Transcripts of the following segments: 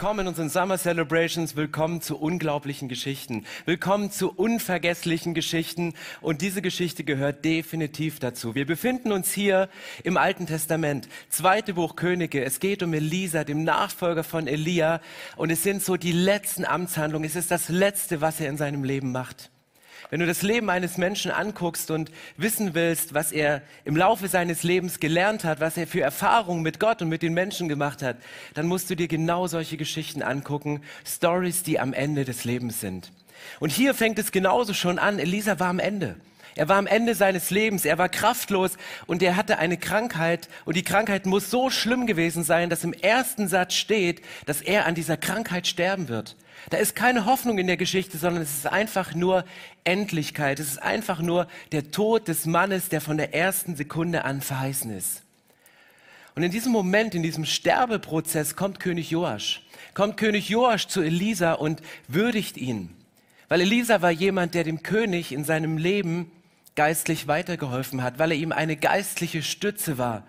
Willkommen in unseren Summer Celebrations, willkommen zu unglaublichen Geschichten, willkommen zu unvergesslichen Geschichten und diese Geschichte gehört definitiv dazu. Wir befinden uns hier im Alten Testament, zweite Buch Könige. Es geht um Elisa, dem Nachfolger von Elia und es sind so die letzten Amtshandlungen. Es ist das Letzte, was er in seinem Leben macht. Wenn du das Leben eines Menschen anguckst und wissen willst, was er im Laufe seines Lebens gelernt hat, was er für Erfahrungen mit Gott und mit den Menschen gemacht hat, dann musst du dir genau solche Geschichten angucken, Stories, die am Ende des Lebens sind. Und hier fängt es genauso schon an. Elisa war am Ende. Er war am Ende seines Lebens, er war kraftlos und er hatte eine Krankheit und die Krankheit muss so schlimm gewesen sein, dass im ersten Satz steht, dass er an dieser Krankheit sterben wird. Da ist keine Hoffnung in der Geschichte, sondern es ist einfach nur Endlichkeit. Es ist einfach nur der Tod des Mannes, der von der ersten Sekunde an verheißen ist. Und in diesem Moment, in diesem Sterbeprozess kommt König Joasch. Kommt König Joasch zu Elisa und würdigt ihn. Weil Elisa war jemand, der dem König in seinem Leben geistlich weitergeholfen hat, weil er ihm eine geistliche Stütze war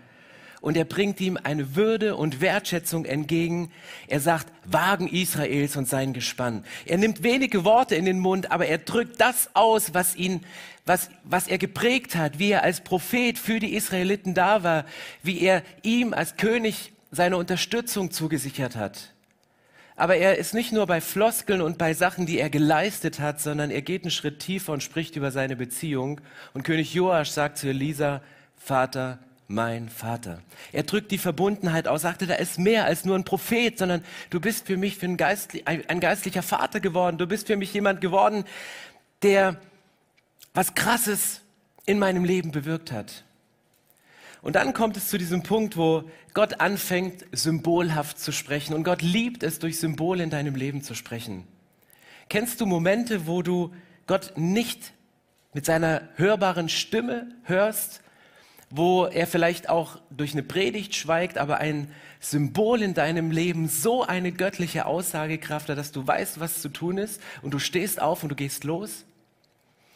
und er bringt ihm eine Würde und Wertschätzung entgegen. Er sagt, Wagen Israels und sein Gespann. Er nimmt wenige Worte in den Mund, aber er drückt das aus, was ihn, was, was er geprägt hat, wie er als Prophet für die Israeliten da war, wie er ihm als König seine Unterstützung zugesichert hat. Aber er ist nicht nur bei Floskeln und bei Sachen, die er geleistet hat, sondern er geht einen Schritt tiefer und spricht über seine Beziehung. Und König Joasch sagt zu Elisa, Vater, mein Vater. Er drückt die Verbundenheit aus, sagte, da ist mehr als nur ein Prophet, sondern du bist für mich für ein, geistli ein geistlicher Vater geworden. Du bist für mich jemand geworden, der was Krasses in meinem Leben bewirkt hat. Und dann kommt es zu diesem Punkt, wo Gott anfängt, symbolhaft zu sprechen. Und Gott liebt es, durch Symbole in deinem Leben zu sprechen. Kennst du Momente, wo du Gott nicht mit seiner hörbaren Stimme hörst, wo er vielleicht auch durch eine Predigt schweigt, aber ein Symbol in deinem Leben so eine göttliche Aussagekraft hat, dass du weißt, was zu tun ist und du stehst auf und du gehst los?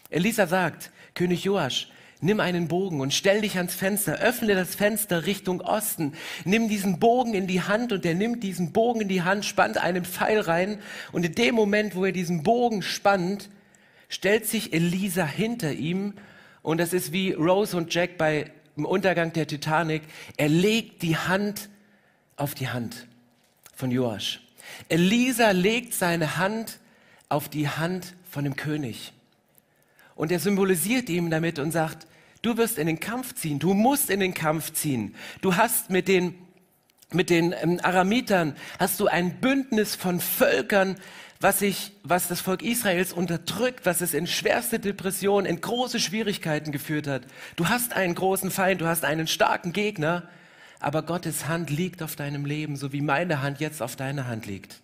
Elisa sagt, König Joasch, nimm einen Bogen und stell dich ans Fenster, öffne das Fenster Richtung Osten, nimm diesen Bogen in die Hand und er nimmt diesen Bogen in die Hand, spannt einen Pfeil rein und in dem Moment, wo er diesen Bogen spannt, stellt sich Elisa hinter ihm und das ist wie Rose und Jack bei im Untergang der Titanic, er legt die Hand auf die Hand von Joasch. Elisa legt seine Hand auf die Hand von dem König. Und er symbolisiert ihm damit und sagt, du wirst in den Kampf ziehen, du musst in den Kampf ziehen. Du hast mit den, mit den ähm, Aramitern, hast du ein Bündnis von Völkern was, ich, was das Volk Israels unterdrückt, was es in schwerste Depression, in große Schwierigkeiten geführt hat. Du hast einen großen Feind, du hast einen starken Gegner, aber Gottes Hand liegt auf deinem Leben, so wie meine Hand jetzt auf deiner Hand liegt.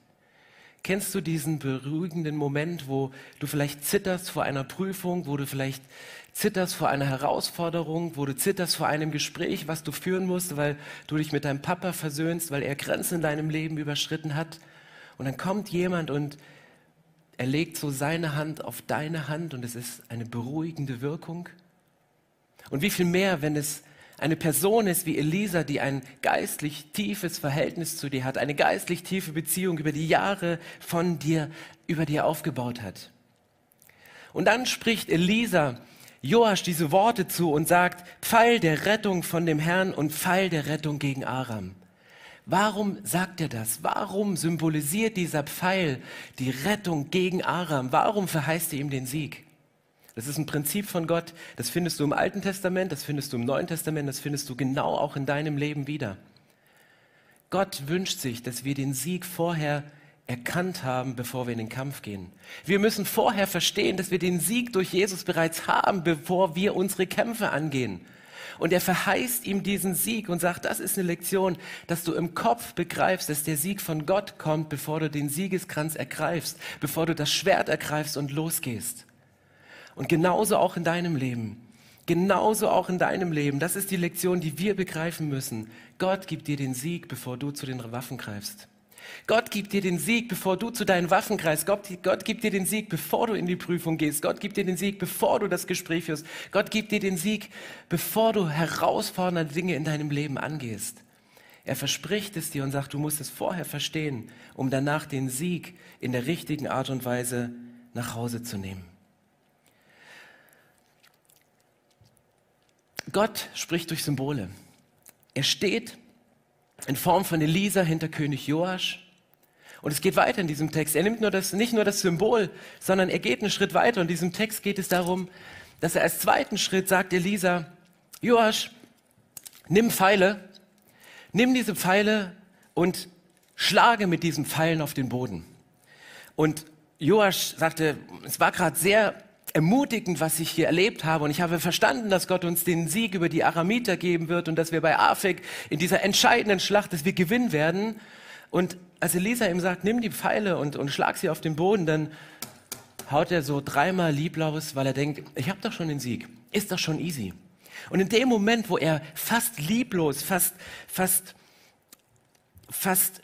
Kennst du diesen beruhigenden Moment, wo du vielleicht zitterst vor einer Prüfung, wo du vielleicht zitterst vor einer Herausforderung, wo du zitterst vor einem Gespräch, was du führen musst, weil du dich mit deinem Papa versöhnst, weil er Grenzen in deinem Leben überschritten hat? Und dann kommt jemand und er legt so seine Hand auf deine Hand und es ist eine beruhigende Wirkung. Und wie viel mehr, wenn es eine Person ist wie Elisa, die ein geistlich tiefes Verhältnis zu dir hat, eine geistlich tiefe Beziehung über die Jahre von dir, über dir aufgebaut hat. Und dann spricht Elisa Joasch diese Worte zu und sagt, Pfeil der Rettung von dem Herrn und Pfeil der Rettung gegen Aram. Warum sagt er das? Warum symbolisiert dieser Pfeil die Rettung gegen Aram? Warum verheißt er ihm den Sieg? Das ist ein Prinzip von Gott, das findest du im Alten Testament, das findest du im Neuen Testament, das findest du genau auch in deinem Leben wieder. Gott wünscht sich, dass wir den Sieg vorher erkannt haben, bevor wir in den Kampf gehen. Wir müssen vorher verstehen, dass wir den Sieg durch Jesus bereits haben, bevor wir unsere Kämpfe angehen. Und er verheißt ihm diesen Sieg und sagt, das ist eine Lektion, dass du im Kopf begreifst, dass der Sieg von Gott kommt, bevor du den Siegeskranz ergreifst, bevor du das Schwert ergreifst und losgehst. Und genauso auch in deinem Leben. Genauso auch in deinem Leben. Das ist die Lektion, die wir begreifen müssen. Gott gibt dir den Sieg, bevor du zu den Waffen greifst. Gott gibt dir den Sieg, bevor du zu deinen Waffen greifst. Gott, Gott gibt dir den Sieg, bevor du in die Prüfung gehst. Gott gibt dir den Sieg, bevor du das Gespräch führst. Gott gibt dir den Sieg, bevor du herausfordernde Dinge in deinem Leben angehst. Er verspricht es dir und sagt, du musst es vorher verstehen, um danach den Sieg in der richtigen Art und Weise nach Hause zu nehmen. Gott spricht durch Symbole. Er steht in Form von Elisa hinter König Joasch. Und es geht weiter in diesem Text. Er nimmt nur das, nicht nur das Symbol, sondern er geht einen Schritt weiter. Und in diesem Text geht es darum, dass er als zweiten Schritt sagt, Elisa, Joasch, nimm Pfeile, nimm diese Pfeile und schlage mit diesen Pfeilen auf den Boden. Und Joasch sagte, es war gerade sehr ermutigend, was ich hier erlebt habe. Und ich habe verstanden, dass Gott uns den Sieg über die Aramiter geben wird und dass wir bei Afek in dieser entscheidenden Schlacht, dass wir gewinnen werden. Und als Elisa ihm sagt, nimm die Pfeile und, und schlag sie auf den Boden, dann haut er so dreimal lieblos, weil er denkt, ich habe doch schon den Sieg. Ist doch schon easy. Und in dem Moment, wo er fast lieblos, fast, fast, fast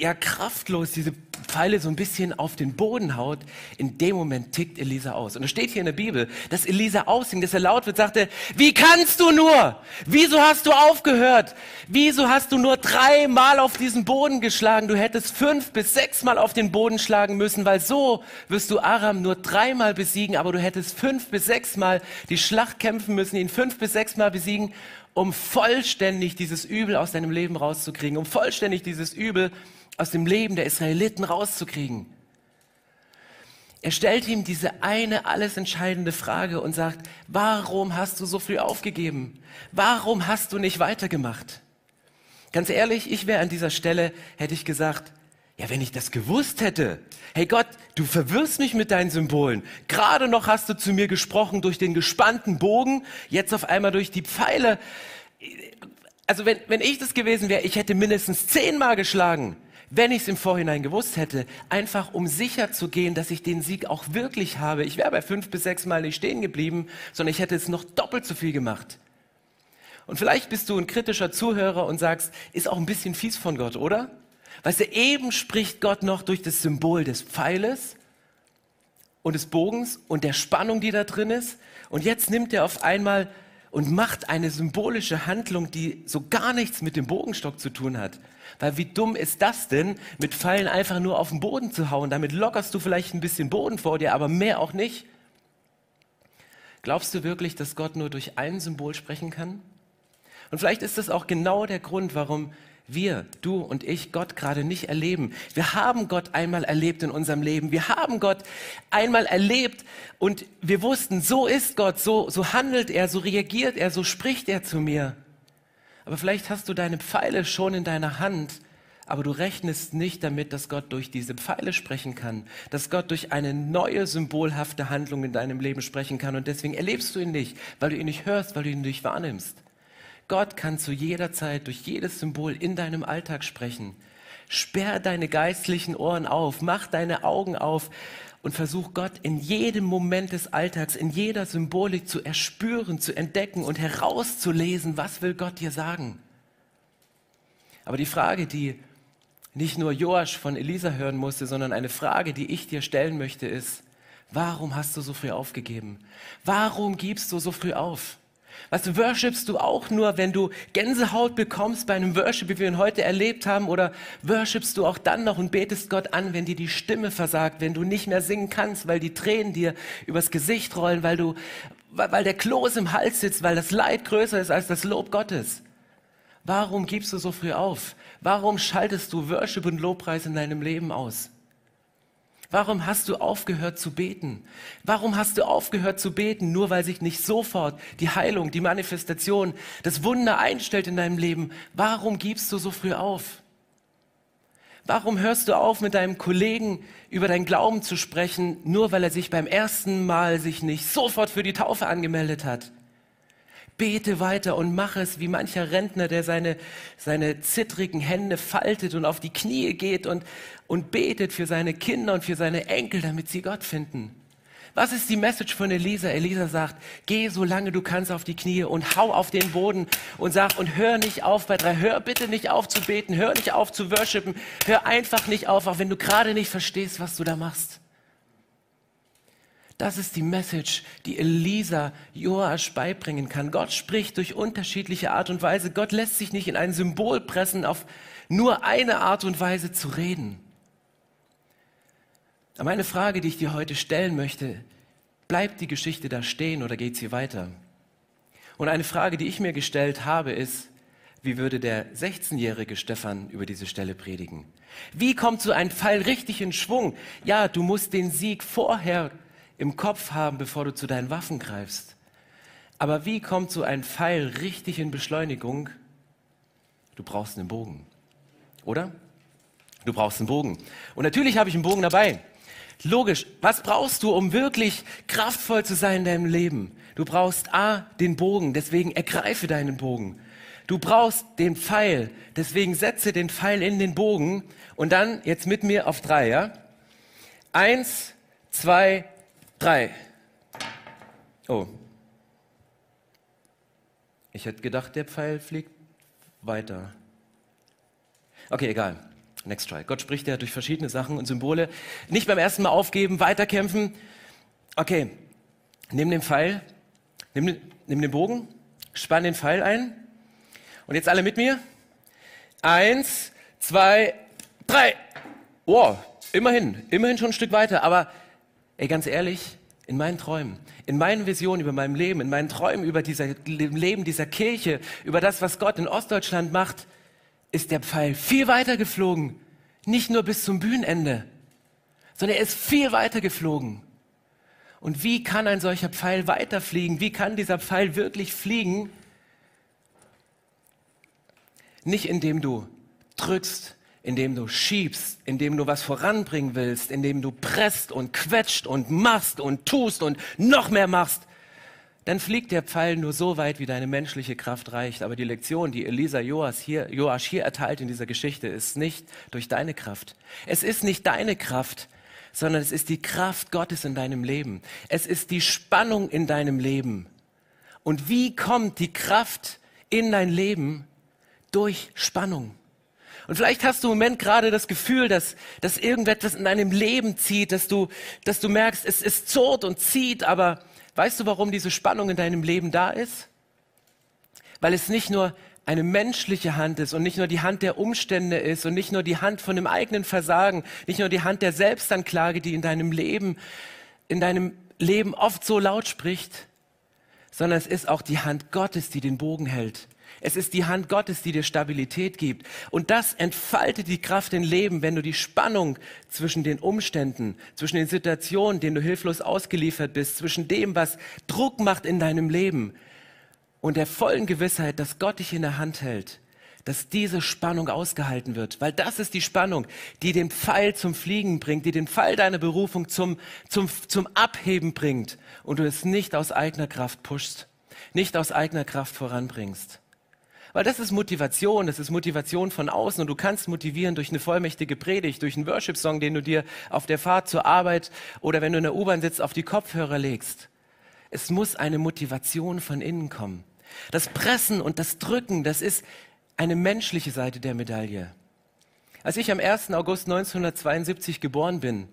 ja kraftlos diese Pfeile so ein bisschen auf den Boden haut, in dem Moment tickt Elisa aus. Und es steht hier in der Bibel, dass Elisa aussingt, dass er laut wird, sagte, wie kannst du nur? Wieso hast du aufgehört? Wieso hast du nur dreimal auf diesen Boden geschlagen? Du hättest fünf bis sechsmal auf den Boden schlagen müssen, weil so wirst du Aram nur dreimal besiegen, aber du hättest fünf bis sechsmal die Schlacht kämpfen müssen, ihn fünf bis sechsmal besiegen, um vollständig dieses Übel aus deinem Leben rauszukriegen, um vollständig dieses Übel aus dem Leben der Israeliten rauszukriegen. Er stellt ihm diese eine alles entscheidende Frage und sagt, warum hast du so früh aufgegeben? Warum hast du nicht weitergemacht? Ganz ehrlich, ich wäre an dieser Stelle, hätte ich gesagt, ja, wenn ich das gewusst hätte, hey Gott, du verwirrst mich mit deinen Symbolen. Gerade noch hast du zu mir gesprochen durch den gespannten Bogen, jetzt auf einmal durch die Pfeile. Also wenn, wenn ich das gewesen wäre, ich hätte mindestens zehnmal geschlagen wenn ich es im Vorhinein gewusst hätte, einfach um sicher zu gehen, dass ich den Sieg auch wirklich habe. Ich wäre bei fünf bis sechs Mal nicht stehen geblieben, sondern ich hätte es noch doppelt so viel gemacht. Und vielleicht bist du ein kritischer Zuhörer und sagst, ist auch ein bisschen fies von Gott, oder? Weißt du, eben spricht Gott noch durch das Symbol des Pfeiles und des Bogens und der Spannung, die da drin ist. Und jetzt nimmt er auf einmal und macht eine symbolische Handlung, die so gar nichts mit dem Bogenstock zu tun hat. Weil wie dumm ist das denn, mit Pfeilen einfach nur auf den Boden zu hauen? Damit lockerst du vielleicht ein bisschen Boden vor dir, aber mehr auch nicht. Glaubst du wirklich, dass Gott nur durch ein Symbol sprechen kann? Und vielleicht ist das auch genau der Grund, warum wir, du und ich, Gott gerade nicht erleben. Wir haben Gott einmal erlebt in unserem Leben. Wir haben Gott einmal erlebt und wir wussten, so ist Gott, so, so handelt er, so reagiert er, so spricht er zu mir. Aber vielleicht hast du deine Pfeile schon in deiner Hand, aber du rechnest nicht damit, dass Gott durch diese Pfeile sprechen kann, dass Gott durch eine neue symbolhafte Handlung in deinem Leben sprechen kann und deswegen erlebst du ihn nicht, weil du ihn nicht hörst, weil du ihn nicht wahrnimmst. Gott kann zu jeder Zeit durch jedes Symbol in deinem Alltag sprechen. Sperr deine geistlichen Ohren auf, mach deine Augen auf und versuch Gott in jedem Moment des Alltags, in jeder Symbolik zu erspüren, zu entdecken und herauszulesen, was will Gott dir sagen. Aber die Frage, die nicht nur Joasch von Elisa hören musste, sondern eine Frage, die ich dir stellen möchte, ist, warum hast du so früh aufgegeben? Warum gibst du so früh auf? Weißt du, worshipst du auch nur, wenn du Gänsehaut bekommst bei einem Worship, wie wir ihn heute erlebt haben, oder worshipst du auch dann noch und betest Gott an, wenn dir die Stimme versagt, wenn du nicht mehr singen kannst, weil die Tränen dir übers Gesicht rollen, weil du, weil der Kloß im Hals sitzt, weil das Leid größer ist als das Lob Gottes? Warum gibst du so früh auf? Warum schaltest du Worship und Lobpreis in deinem Leben aus? Warum hast du aufgehört zu beten? Warum hast du aufgehört zu beten, nur weil sich nicht sofort die Heilung, die Manifestation, das Wunder einstellt in deinem Leben? Warum gibst du so früh auf? Warum hörst du auf, mit deinem Kollegen über deinen Glauben zu sprechen, nur weil er sich beim ersten Mal sich nicht sofort für die Taufe angemeldet hat? Bete weiter und mach es wie mancher Rentner, der seine, seine zittrigen Hände faltet und auf die Knie geht und, und betet für seine Kinder und für seine Enkel, damit sie Gott finden. Was ist die Message von Elisa? Elisa sagt, geh solange du kannst auf die Knie und hau auf den Boden und sag und hör nicht auf bei drei. Hör bitte nicht auf zu beten, hör nicht auf zu worshipen, hör einfach nicht auf, auch wenn du gerade nicht verstehst, was du da machst. Das ist die Message, die Elisa Joasch beibringen kann. Gott spricht durch unterschiedliche Art und Weise. Gott lässt sich nicht in ein Symbol pressen, auf nur eine Art und Weise zu reden. Aber eine Frage, die ich dir heute stellen möchte, bleibt die Geschichte da stehen oder geht sie weiter? Und eine Frage, die ich mir gestellt habe, ist, wie würde der 16-jährige Stefan über diese Stelle predigen? Wie kommt so ein Fall richtig in Schwung? Ja, du musst den Sieg vorher im Kopf haben, bevor du zu deinen Waffen greifst. Aber wie kommt so ein Pfeil richtig in Beschleunigung? Du brauchst einen Bogen, oder? Du brauchst einen Bogen. Und natürlich habe ich einen Bogen dabei. Logisch, was brauchst du, um wirklich kraftvoll zu sein in deinem Leben? Du brauchst A, den Bogen, deswegen ergreife deinen Bogen. Du brauchst den Pfeil, deswegen setze den Pfeil in den Bogen und dann jetzt mit mir auf drei, ja? Eins, zwei, drei. Oh. Ich hätte gedacht, der Pfeil fliegt weiter. Okay, egal. Next try. Gott spricht ja durch verschiedene Sachen und Symbole. Nicht beim ersten Mal aufgeben, weiterkämpfen. Okay, nimm den Pfeil, nimm, nimm den Bogen, spann den Pfeil ein. Und jetzt alle mit mir. Eins, zwei, drei. Wow, immerhin, immerhin schon ein Stück weiter. Aber ey, ganz ehrlich, in meinen Träumen, in meinen Visionen über mein Leben, in meinen Träumen über dieser Leben dieser Kirche, über das, was Gott in Ostdeutschland macht, ist der Pfeil viel weiter geflogen. Nicht nur bis zum Bühnenende, sondern er ist viel weiter geflogen. Und wie kann ein solcher Pfeil weiterfliegen? Wie kann dieser Pfeil wirklich fliegen? Nicht indem du drückst, indem du schiebst, indem du was voranbringen willst, indem du presst und quetscht und machst und tust und noch mehr machst, dann fliegt der Pfeil nur so weit, wie deine menschliche Kraft reicht. Aber die Lektion, die Elisa Joas hier, Joasch hier erteilt in dieser Geschichte, ist nicht durch deine Kraft. Es ist nicht deine Kraft, sondern es ist die Kraft Gottes in deinem Leben. Es ist die Spannung in deinem Leben. Und wie kommt die Kraft in dein Leben? Durch Spannung. Und vielleicht hast du im Moment gerade das Gefühl, dass, dass irgendetwas in deinem Leben zieht, dass du, dass du merkst, es, es zurrt und zieht, aber Weißt du, warum diese Spannung in deinem Leben da ist? Weil es nicht nur eine menschliche Hand ist und nicht nur die Hand der Umstände ist und nicht nur die Hand von dem eigenen Versagen, nicht nur die Hand der Selbstanklage, die in deinem Leben, in deinem Leben oft so laut spricht, sondern es ist auch die Hand Gottes, die den Bogen hält. Es ist die Hand Gottes, die dir Stabilität gibt. Und das entfaltet die Kraft im Leben, wenn du die Spannung zwischen den Umständen, zwischen den Situationen, denen du hilflos ausgeliefert bist, zwischen dem, was Druck macht in deinem Leben und der vollen Gewissheit, dass Gott dich in der Hand hält, dass diese Spannung ausgehalten wird. Weil das ist die Spannung, die den Pfeil zum Fliegen bringt, die den Pfeil deiner Berufung zum, zum, zum Abheben bringt und du es nicht aus eigener Kraft pushst, nicht aus eigener Kraft voranbringst. Weil das ist Motivation, das ist Motivation von außen und du kannst motivieren durch eine vollmächtige Predigt, durch einen Worship-Song, den du dir auf der Fahrt zur Arbeit oder wenn du in der U-Bahn sitzt, auf die Kopfhörer legst. Es muss eine Motivation von innen kommen. Das Pressen und das Drücken, das ist eine menschliche Seite der Medaille. Als ich am 1. August 1972 geboren bin,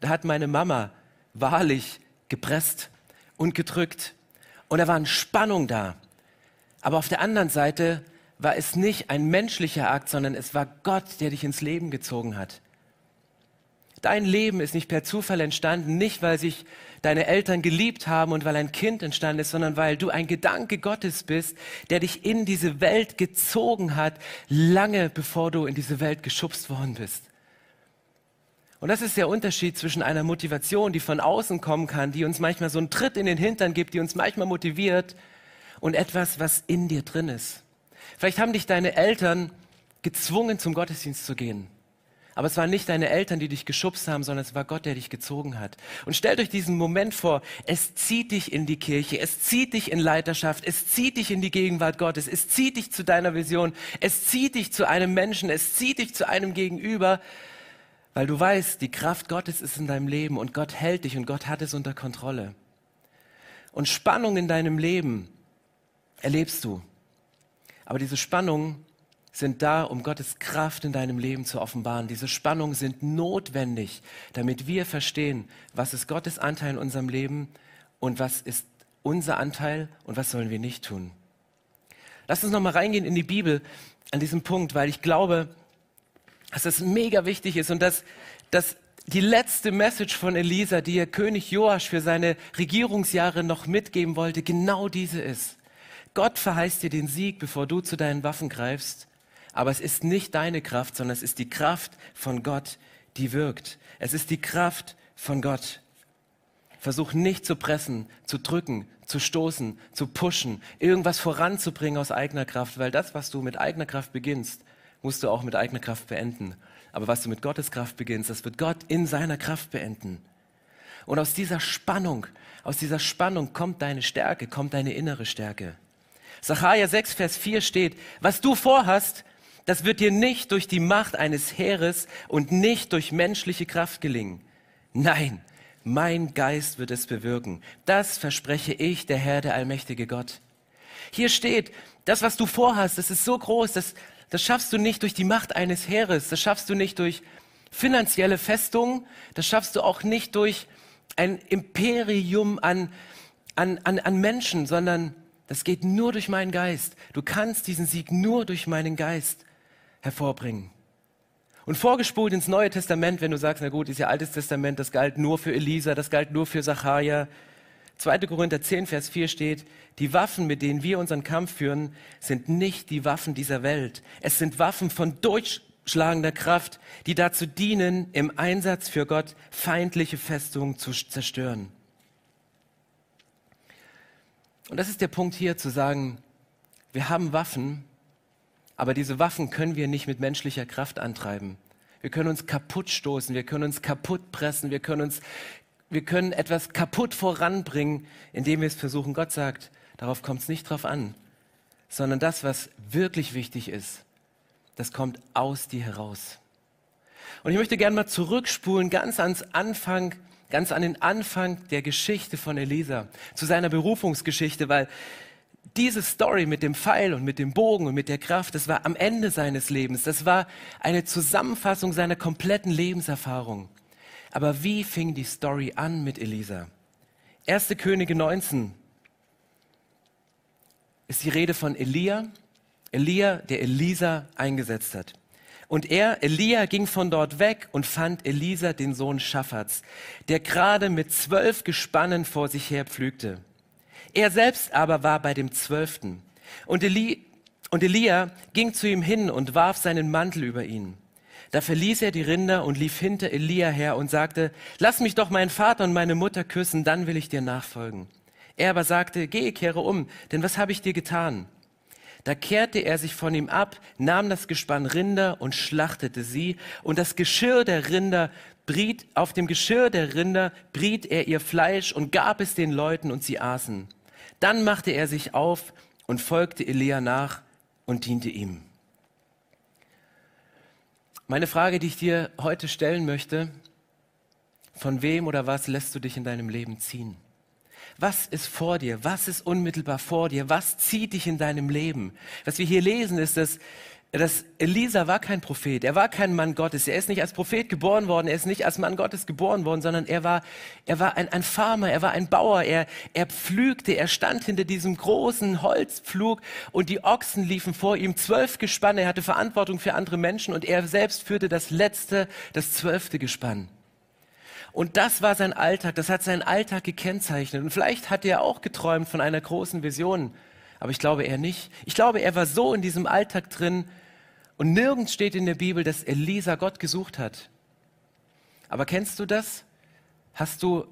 da hat meine Mama wahrlich gepresst und gedrückt und da war eine Spannung da. Aber auf der anderen Seite war es nicht ein menschlicher Akt, sondern es war Gott, der dich ins Leben gezogen hat. Dein Leben ist nicht per Zufall entstanden, nicht weil sich deine Eltern geliebt haben und weil ein Kind entstanden ist, sondern weil du ein Gedanke Gottes bist, der dich in diese Welt gezogen hat, lange bevor du in diese Welt geschubst worden bist. Und das ist der Unterschied zwischen einer Motivation, die von außen kommen kann, die uns manchmal so einen Tritt in den Hintern gibt, die uns manchmal motiviert, und etwas, was in dir drin ist. Vielleicht haben dich deine Eltern gezwungen, zum Gottesdienst zu gehen. Aber es waren nicht deine Eltern, die dich geschubst haben, sondern es war Gott, der dich gezogen hat. Und stellt euch diesen Moment vor, es zieht dich in die Kirche, es zieht dich in Leiterschaft, es zieht dich in die Gegenwart Gottes, es zieht dich zu deiner Vision, es zieht dich zu einem Menschen, es zieht dich zu einem Gegenüber, Weil du weißt, die Kraft Gottes ist in deinem Leben und Gott hält dich und Gott hat es unter Kontrolle. Und Spannung in deinem Leben erlebst du. Aber diese Spannungen sind da, um Gottes Kraft in deinem Leben zu offenbaren. Diese Spannungen sind notwendig, damit wir verstehen, was ist Gottes Anteil in unserem Leben und was ist unser Anteil und was sollen wir nicht tun. Lass uns nochmal reingehen in die Bibel an diesem Punkt, weil ich glaube, dass das mega wichtig ist und dass, dass die letzte Message von Elisa, die ihr König Joasch für seine Regierungsjahre noch mitgeben wollte, genau diese ist. Gott verheißt dir den Sieg, bevor du zu deinen Waffen greifst. Aber es ist nicht deine Kraft, sondern es ist die Kraft von Gott, die wirkt. Es ist die Kraft von Gott. Versuch nicht zu pressen, zu drücken, zu stoßen, zu pushen, irgendwas voranzubringen aus eigener Kraft, weil das, was du mit eigener Kraft beginnst, musst du auch mit eigener Kraft beenden. Aber was du mit Gottes Kraft beginnst, das wird Gott in seiner Kraft beenden. Und aus dieser Spannung, aus dieser Spannung kommt deine Stärke, kommt deine innere Stärke. Sacharja 6, Vers 4 steht, was du vorhast, das wird dir nicht durch die Macht eines Heeres und nicht durch menschliche Kraft gelingen. Nein, mein Geist wird es bewirken. Das verspreche ich, der Herr, der allmächtige Gott. Hier steht, das, was du vorhast, das ist so groß, das, das schaffst du nicht durch die Macht eines Heeres, das schaffst du nicht durch finanzielle Festungen, das schaffst du auch nicht durch ein Imperium an, an, an, an Menschen, sondern das geht nur durch meinen Geist. Du kannst diesen Sieg nur durch meinen Geist hervorbringen. Und vorgespult ins Neue Testament, wenn du sagst, na gut, ist ja Altes Testament, das galt nur für Elisa, das galt nur für Sacharja, 2. Korinther 10, Vers 4 steht, die Waffen, mit denen wir unseren Kampf führen, sind nicht die Waffen dieser Welt. Es sind Waffen von durchschlagender Kraft, die dazu dienen, im Einsatz für Gott feindliche Festungen zu zerstören. Und das ist der Punkt hier zu sagen, wir haben Waffen, aber diese Waffen können wir nicht mit menschlicher Kraft antreiben. Wir können uns kaputt stoßen, wir können uns kaputt pressen, wir können uns wir können etwas kaputt voranbringen, indem wir es versuchen. Gott sagt, darauf kommt es nicht drauf an, sondern das, was wirklich wichtig ist, das kommt aus dir heraus. Und ich möchte gerne mal zurückspulen, ganz ans Anfang, ganz an den Anfang der Geschichte von Elisa, zu seiner Berufungsgeschichte, weil diese Story mit dem Pfeil und mit dem Bogen und mit der Kraft, das war am Ende seines Lebens. Das war eine Zusammenfassung seiner kompletten Lebenserfahrung. Aber wie fing die Story an mit Elisa? Erste Könige 19 ist die Rede von Elia. Elia, der Elisa eingesetzt hat. Und er, Elia, ging von dort weg und fand Elisa, den Sohn Schaffats, der gerade mit zwölf Gespannen vor sich her pflügte. Er selbst aber war bei dem zwölften. Und, Eli, und Elia ging zu ihm hin und warf seinen Mantel über ihn. Da verließ er die Rinder und lief hinter Elia her und sagte, lass mich doch meinen Vater und meine Mutter küssen, dann will ich dir nachfolgen. Er aber sagte, geh, kehre um, denn was habe ich dir getan? Da kehrte er sich von ihm ab, nahm das Gespann Rinder und schlachtete sie, und das Geschirr der Rinder briet, auf dem Geschirr der Rinder briet er ihr Fleisch und gab es den Leuten, und sie aßen. Dann machte er sich auf und folgte Elia nach und diente ihm. Meine Frage, die ich dir heute stellen möchte, von wem oder was lässt du dich in deinem Leben ziehen? Was ist vor dir? Was ist unmittelbar vor dir? Was zieht dich in deinem Leben? Was wir hier lesen, ist, dass dass Elisa war kein Prophet, er war kein Mann Gottes, er ist nicht als Prophet geboren worden, er ist nicht als Mann Gottes geboren worden, sondern er war, er war ein, ein Farmer, er war ein Bauer, er, er pflügte, er stand hinter diesem großen Holzpflug und die Ochsen liefen vor ihm, zwölf Gespanne, er hatte Verantwortung für andere Menschen und er selbst führte das letzte, das zwölfte Gespann. Und das war sein Alltag, das hat seinen Alltag gekennzeichnet. Und vielleicht hat er auch geträumt von einer großen Vision, aber ich glaube er nicht. Ich glaube, er war so in diesem Alltag drin, und nirgends steht in der Bibel, dass Elisa Gott gesucht hat. Aber kennst du das? Hast du,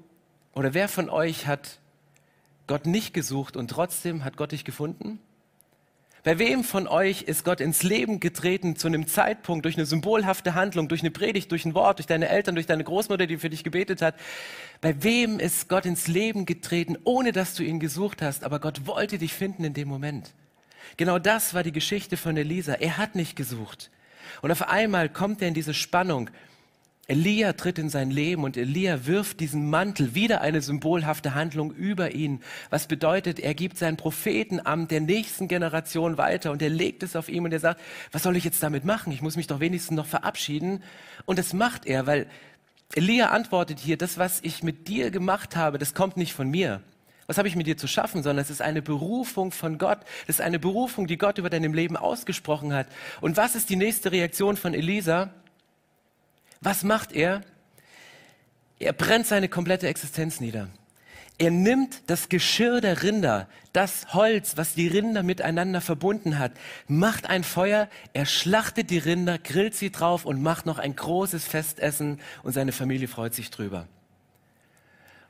oder wer von euch hat Gott nicht gesucht und trotzdem hat Gott dich gefunden? Bei wem von euch ist Gott ins Leben getreten zu einem Zeitpunkt durch eine symbolhafte Handlung, durch eine Predigt, durch ein Wort, durch deine Eltern, durch deine Großmutter, die für dich gebetet hat? Bei wem ist Gott ins Leben getreten, ohne dass du ihn gesucht hast, aber Gott wollte dich finden in dem Moment? Genau das war die Geschichte von Elisa. Er hat nicht gesucht. Und auf einmal kommt er in diese Spannung. Elia tritt in sein Leben und Elia wirft diesen Mantel, wieder eine symbolhafte Handlung über ihn. Was bedeutet, er gibt sein Prophetenamt der nächsten Generation weiter und er legt es auf ihm und er sagt, was soll ich jetzt damit machen? Ich muss mich doch wenigstens noch verabschieden. Und das macht er, weil Elia antwortet hier, das, was ich mit dir gemacht habe, das kommt nicht von mir. Was habe ich mit dir zu schaffen, sondern es ist eine Berufung von Gott. Es ist eine Berufung, die Gott über deinem Leben ausgesprochen hat. Und was ist die nächste Reaktion von Elisa? Was macht er? Er brennt seine komplette Existenz nieder. Er nimmt das Geschirr der Rinder, das Holz, was die Rinder miteinander verbunden hat, macht ein Feuer, er schlachtet die Rinder, grillt sie drauf und macht noch ein großes Festessen und seine Familie freut sich drüber.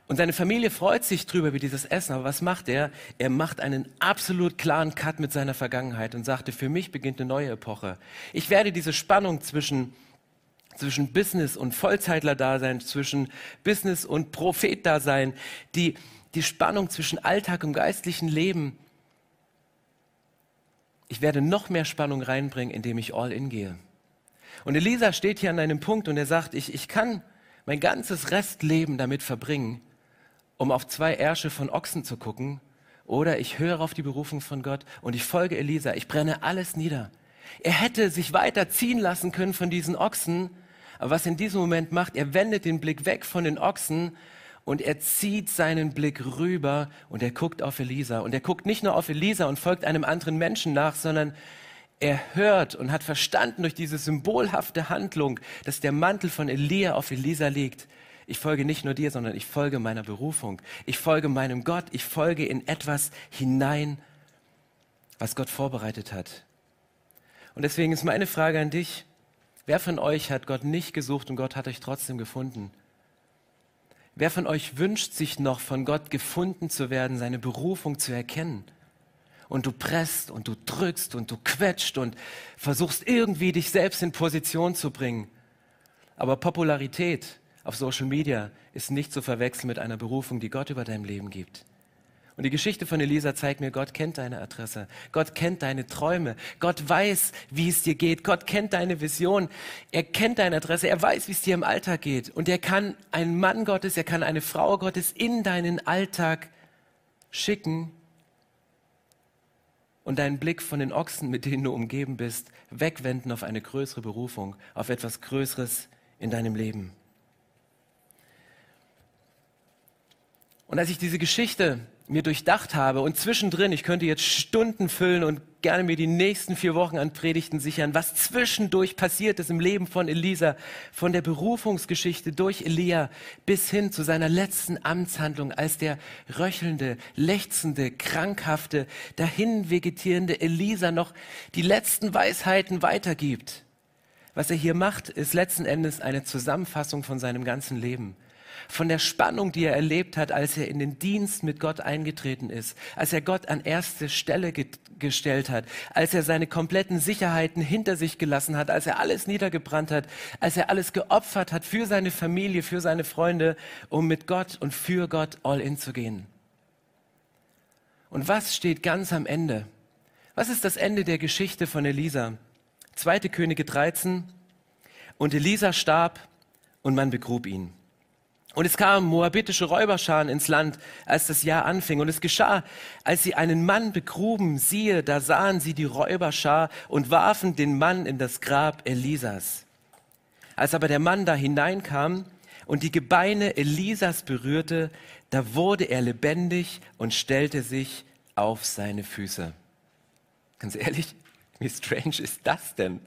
Und seine Familie freut sich drüber wie dieses Essen, aber was macht er? Er macht einen absolut klaren Cut mit seiner Vergangenheit und sagte, für mich beginnt eine neue Epoche. Ich werde diese Spannung zwischen zwischen Business und Vollzeitler-Dasein, zwischen Business und Prophet-Dasein, die, die Spannung zwischen Alltag und geistlichen Leben. Ich werde noch mehr Spannung reinbringen, indem ich all in gehe. Und Elisa steht hier an einem Punkt und er sagt, ich, ich kann mein ganzes Restleben damit verbringen, um auf zwei Ärsche von Ochsen zu gucken, oder ich höre auf die Berufung von Gott und ich folge Elisa, ich brenne alles nieder. Er hätte sich weiter ziehen lassen können von diesen Ochsen, aber was er in diesem Moment macht, er wendet den Blick weg von den Ochsen und er zieht seinen Blick rüber und er guckt auf Elisa. Und er guckt nicht nur auf Elisa und folgt einem anderen Menschen nach, sondern er hört und hat verstanden durch diese symbolhafte Handlung, dass der Mantel von Elia auf Elisa liegt. Ich folge nicht nur dir, sondern ich folge meiner Berufung. Ich folge meinem Gott. Ich folge in etwas hinein, was Gott vorbereitet hat. Und deswegen ist meine Frage an dich, Wer von euch hat Gott nicht gesucht und Gott hat euch trotzdem gefunden? Wer von euch wünscht sich noch, von Gott gefunden zu werden, seine Berufung zu erkennen? Und du presst und du drückst und du quetscht und versuchst irgendwie dich selbst in Position zu bringen. Aber Popularität auf Social Media ist nicht zu verwechseln mit einer Berufung, die Gott über deinem Leben gibt. Und die Geschichte von Elisa zeigt mir, Gott kennt deine Adresse. Gott kennt deine Träume. Gott weiß, wie es dir geht. Gott kennt deine Vision. Er kennt deine Adresse. Er weiß, wie es dir im Alltag geht. Und er kann einen Mann Gottes, er kann eine Frau Gottes in deinen Alltag schicken und deinen Blick von den Ochsen, mit denen du umgeben bist, wegwenden auf eine größere Berufung, auf etwas Größeres in deinem Leben. Und als ich diese Geschichte mir durchdacht habe und zwischendrin, ich könnte jetzt Stunden füllen und gerne mir die nächsten vier Wochen an Predigten sichern, was zwischendurch passiert ist im Leben von Elisa, von der Berufungsgeschichte durch Elia bis hin zu seiner letzten Amtshandlung als der röchelnde, lechzende, krankhafte, dahin vegetierende Elisa noch die letzten Weisheiten weitergibt. Was er hier macht, ist letzten Endes eine Zusammenfassung von seinem ganzen Leben von der Spannung, die er erlebt hat, als er in den Dienst mit Gott eingetreten ist, als er Gott an erste Stelle ge gestellt hat, als er seine kompletten Sicherheiten hinter sich gelassen hat, als er alles niedergebrannt hat, als er alles geopfert hat für seine Familie, für seine Freunde, um mit Gott und für Gott all in zu gehen. Und was steht ganz am Ende? Was ist das Ende der Geschichte von Elisa? Zweite Könige 13. Und Elisa starb und man begrub ihn. Und es kamen moabitische Räuberscharen ins Land, als das Jahr anfing. Und es geschah, als sie einen Mann begruben, siehe, da sahen sie die Räuberschar und warfen den Mann in das Grab Elisas. Als aber der Mann da hineinkam und die Gebeine Elisas berührte, da wurde er lebendig und stellte sich auf seine Füße. Ganz ehrlich, wie strange ist das denn?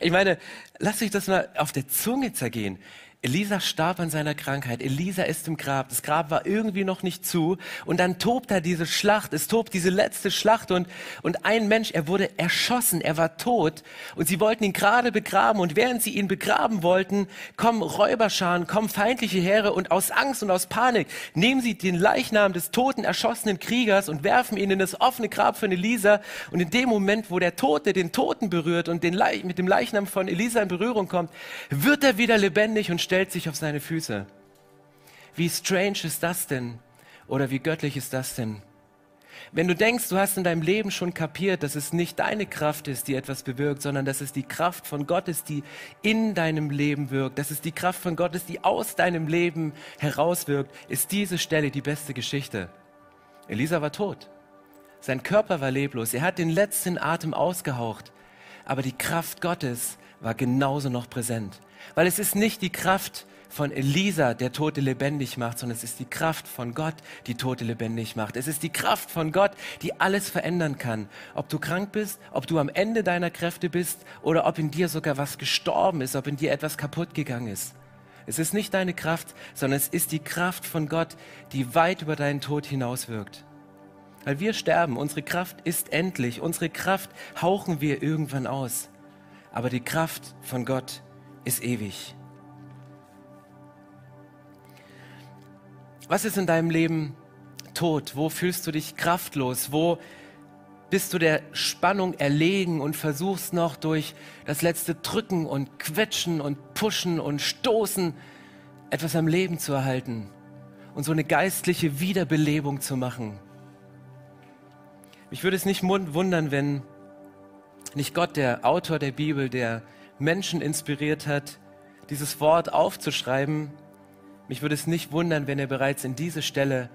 Ich meine, lass dich das mal auf der Zunge zergehen. Elisa starb an seiner Krankheit. Elisa ist im Grab. Das Grab war irgendwie noch nicht zu. Und dann tobt da diese Schlacht. Es tobt diese letzte Schlacht. Und, und ein Mensch, er wurde erschossen. Er war tot. Und sie wollten ihn gerade begraben. Und während sie ihn begraben wollten, kommen Räuberscharen, kommen feindliche Heere. Und aus Angst und aus Panik nehmen sie den Leichnam des toten, erschossenen Kriegers und werfen ihn in das offene Grab von Elisa. Und in dem Moment, wo der Tote den Toten berührt und den Le mit dem Leichnam von Elisa in Berührung kommt, wird er wieder lebendig und stellt sich auf seine Füße. Wie strange ist das denn? Oder wie göttlich ist das denn? Wenn du denkst, du hast in deinem Leben schon kapiert, dass es nicht deine Kraft ist, die etwas bewirkt, sondern dass es die Kraft von Gott ist, die in deinem Leben wirkt, dass es die Kraft von Gott ist, die aus deinem Leben herauswirkt, ist diese Stelle die beste Geschichte. Elisa war tot. Sein Körper war leblos. Er hat den letzten Atem ausgehaucht. Aber die Kraft Gottes war genauso noch präsent. Weil es ist nicht die Kraft von Elisa, der Tote lebendig macht, sondern es ist die Kraft von Gott, die Tote lebendig macht. Es ist die Kraft von Gott, die alles verändern kann. Ob du krank bist, ob du am Ende deiner Kräfte bist oder ob in dir sogar was gestorben ist, ob in dir etwas kaputt gegangen ist. Es ist nicht deine Kraft, sondern es ist die Kraft von Gott, die weit über deinen Tod hinauswirkt. Weil wir sterben, unsere Kraft ist endlich, unsere Kraft hauchen wir irgendwann aus. Aber die Kraft von Gott ist ewig. Was ist in deinem Leben tot? Wo fühlst du dich kraftlos? Wo bist du der Spannung erlegen und versuchst noch durch das letzte Drücken und Quetschen und Pushen und Stoßen etwas am Leben zu erhalten und so eine geistliche Wiederbelebung zu machen? Mich würde es nicht wundern, wenn nicht Gott, der Autor der Bibel, der Menschen inspiriert hat, dieses Wort aufzuschreiben, mich würde es nicht wundern, wenn er bereits in diese Stelle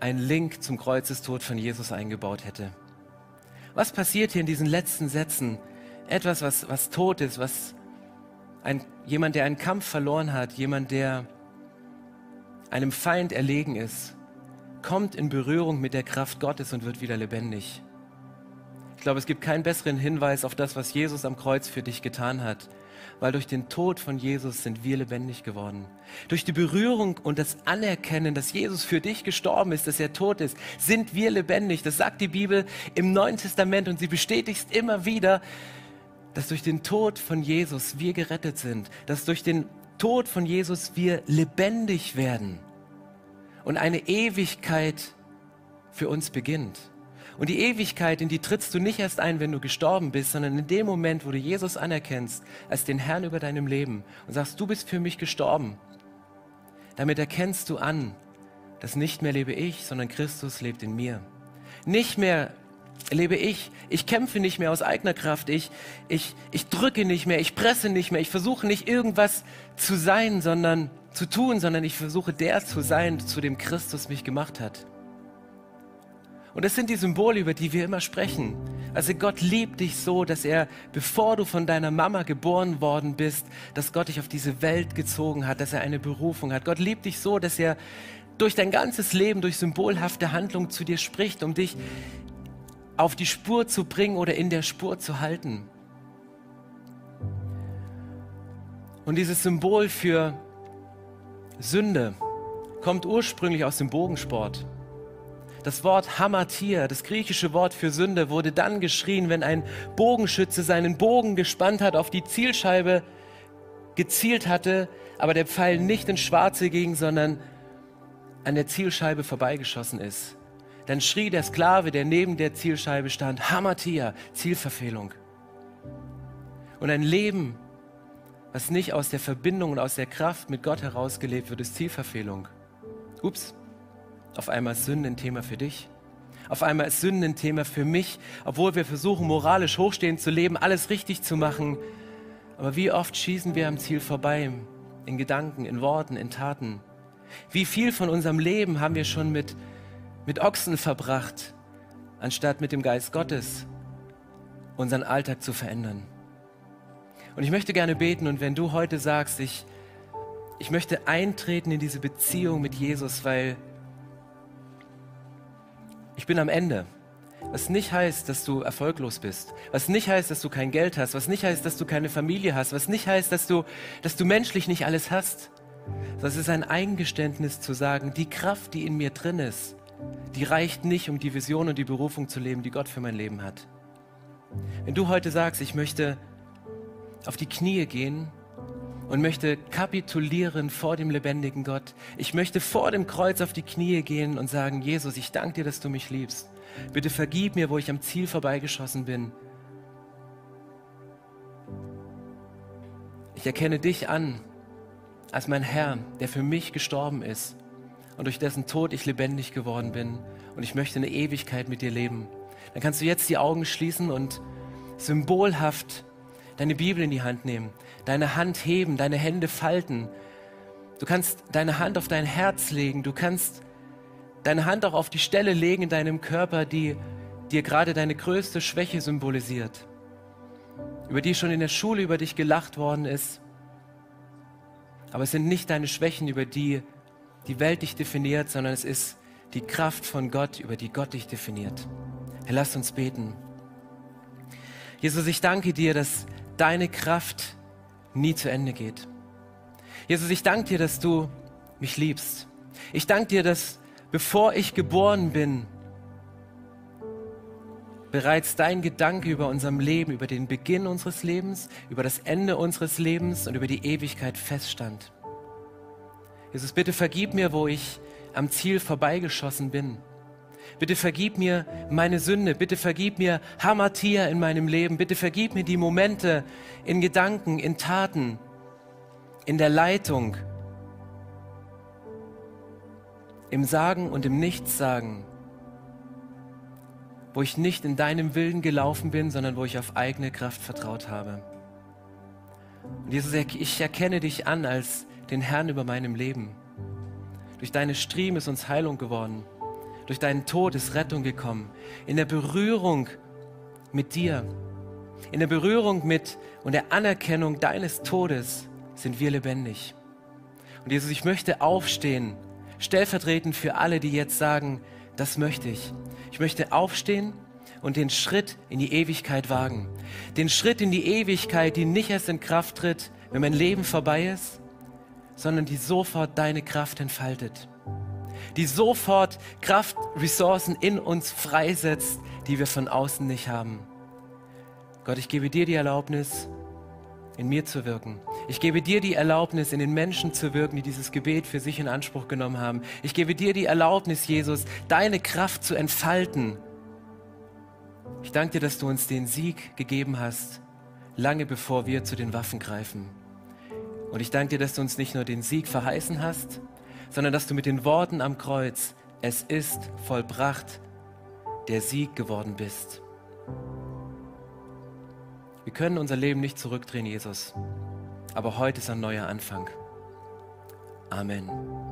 einen Link zum Kreuzestod von Jesus eingebaut hätte. Was passiert hier in diesen letzten Sätzen? Etwas, was, was tot ist, was ein, jemand, der einen Kampf verloren hat, jemand, der einem Feind erlegen ist, kommt in Berührung mit der Kraft Gottes und wird wieder lebendig. Ich glaube, es gibt keinen besseren Hinweis auf das, was Jesus am Kreuz für dich getan hat weil durch den Tod von Jesus sind wir lebendig geworden. Durch die Berührung und das Anerkennen, dass Jesus für dich gestorben ist, dass er tot ist, sind wir lebendig. Das sagt die Bibel im Neuen Testament und sie bestätigt immer wieder, dass durch den Tod von Jesus wir gerettet sind, dass durch den Tod von Jesus wir lebendig werden und eine Ewigkeit für uns beginnt. Und die Ewigkeit, in die trittst du nicht erst ein, wenn du gestorben bist, sondern in dem Moment, wo du Jesus anerkennst als den Herrn über deinem Leben und sagst, du bist für mich gestorben. Damit erkennst du an, dass nicht mehr lebe ich, sondern Christus lebt in mir. Nicht mehr lebe ich. Ich kämpfe nicht mehr aus eigener Kraft. Ich, ich, ich drücke nicht mehr. Ich presse nicht mehr. Ich versuche nicht irgendwas zu sein, sondern zu tun, sondern ich versuche der zu sein, zu dem Christus mich gemacht hat. Und das sind die Symbole, über die wir immer sprechen. Also Gott liebt dich so, dass er, bevor du von deiner Mama geboren worden bist, dass Gott dich auf diese Welt gezogen hat, dass er eine Berufung hat. Gott liebt dich so, dass er durch dein ganzes Leben, durch symbolhafte Handlungen zu dir spricht, um dich auf die Spur zu bringen oder in der Spur zu halten. Und dieses Symbol für Sünde kommt ursprünglich aus dem Bogensport. Das Wort Hamatir, das griechische Wort für Sünde, wurde dann geschrien, wenn ein Bogenschütze seinen Bogen gespannt hat, auf die Zielscheibe gezielt hatte, aber der Pfeil nicht ins Schwarze ging, sondern an der Zielscheibe vorbeigeschossen ist. Dann schrie der Sklave, der neben der Zielscheibe stand, Hamatia, Zielverfehlung. Und ein Leben, was nicht aus der Verbindung und aus der Kraft mit Gott herausgelebt wird, ist Zielverfehlung. Ups. Auf einmal ist Sünde ein Thema für dich. Auf einmal ist Sünde ein Thema für mich, obwohl wir versuchen, moralisch hochstehend zu leben, alles richtig zu machen. Aber wie oft schießen wir am Ziel vorbei? In Gedanken, in Worten, in Taten. Wie viel von unserem Leben haben wir schon mit, mit Ochsen verbracht, anstatt mit dem Geist Gottes unseren Alltag zu verändern? Und ich möchte gerne beten und wenn du heute sagst, ich, ich möchte eintreten in diese Beziehung mit Jesus, weil ich bin am Ende. Was nicht heißt, dass du erfolglos bist. Was nicht heißt, dass du kein Geld hast. Was nicht heißt, dass du keine Familie hast. Was nicht heißt, dass du, dass du menschlich nicht alles hast. Das ist ein Eingeständnis zu sagen, die Kraft, die in mir drin ist, die reicht nicht, um die Vision und die Berufung zu leben, die Gott für mein Leben hat. Wenn du heute sagst, ich möchte auf die Knie gehen und möchte kapitulieren vor dem lebendigen Gott. Ich möchte vor dem Kreuz auf die Knie gehen und sagen, Jesus, ich danke dir, dass du mich liebst. Bitte vergib mir, wo ich am Ziel vorbeigeschossen bin. Ich erkenne dich an als mein Herr, der für mich gestorben ist. und durch dessen Tod ich lebendig geworden bin und ich möchte eine Ewigkeit mit dir leben. Dann kannst du jetzt die Augen schließen und symbolhaft deine Bibel in die Hand nehmen, deine Hand heben, deine Hände falten. Du kannst deine Hand auf dein Herz legen, du kannst deine Hand auch auf die Stelle legen in deinem Körper, die dir gerade deine größte Schwäche symbolisiert, über die schon in der Schule über dich gelacht worden ist. Aber es sind nicht deine Schwächen, über die die Welt dich definiert, sondern es ist die Kraft von Gott, über die Gott dich definiert. Herr, lass uns beten. Jesus, ich danke dir, dass deine Kraft nie zu Ende geht. Jesus, ich danke dir, dass du mich liebst. Ich danke dir, dass bevor ich geboren bin, bereits dein Gedanke über unserem Leben, über den Beginn unseres Lebens, über das Ende unseres Lebens und über die Ewigkeit feststand. Jesus, bitte vergib mir, wo ich am Ziel vorbeigeschossen bin. Bitte vergib mir meine Sünde. Bitte vergib mir Hamatia in meinem Leben. Bitte vergib mir die Momente in Gedanken, in Taten, in der Leitung, im Sagen und im Nichtsagen, wo ich nicht in deinem Willen gelaufen bin, sondern wo ich auf eigene Kraft vertraut habe. Und Jesus, ich erkenne dich an als den Herrn über meinem Leben. Durch deine Striemen ist uns Heilung geworden. Durch deinen Tod ist Rettung gekommen. In der Berührung mit dir, in der Berührung mit und der Anerkennung deines Todes sind wir lebendig. Und Jesus, ich möchte aufstehen, stellvertretend für alle, die jetzt sagen, das möchte ich. Ich möchte aufstehen und den Schritt in die Ewigkeit wagen. Den Schritt in die Ewigkeit, die nicht erst in Kraft tritt, wenn mein Leben vorbei ist, sondern die sofort deine Kraft entfaltet. Die sofort Kraft, Ressourcen in uns freisetzt, die wir von außen nicht haben. Gott, ich gebe dir die Erlaubnis, in mir zu wirken. Ich gebe dir die Erlaubnis, in den Menschen zu wirken, die dieses Gebet für sich in Anspruch genommen haben. Ich gebe dir die Erlaubnis, Jesus, deine Kraft zu entfalten. Ich danke dir, dass du uns den Sieg gegeben hast, lange bevor wir zu den Waffen greifen. Und ich danke dir, dass du uns nicht nur den Sieg verheißen hast, sondern dass du mit den Worten am Kreuz, es ist vollbracht, der Sieg geworden bist. Wir können unser Leben nicht zurückdrehen, Jesus, aber heute ist ein neuer Anfang. Amen.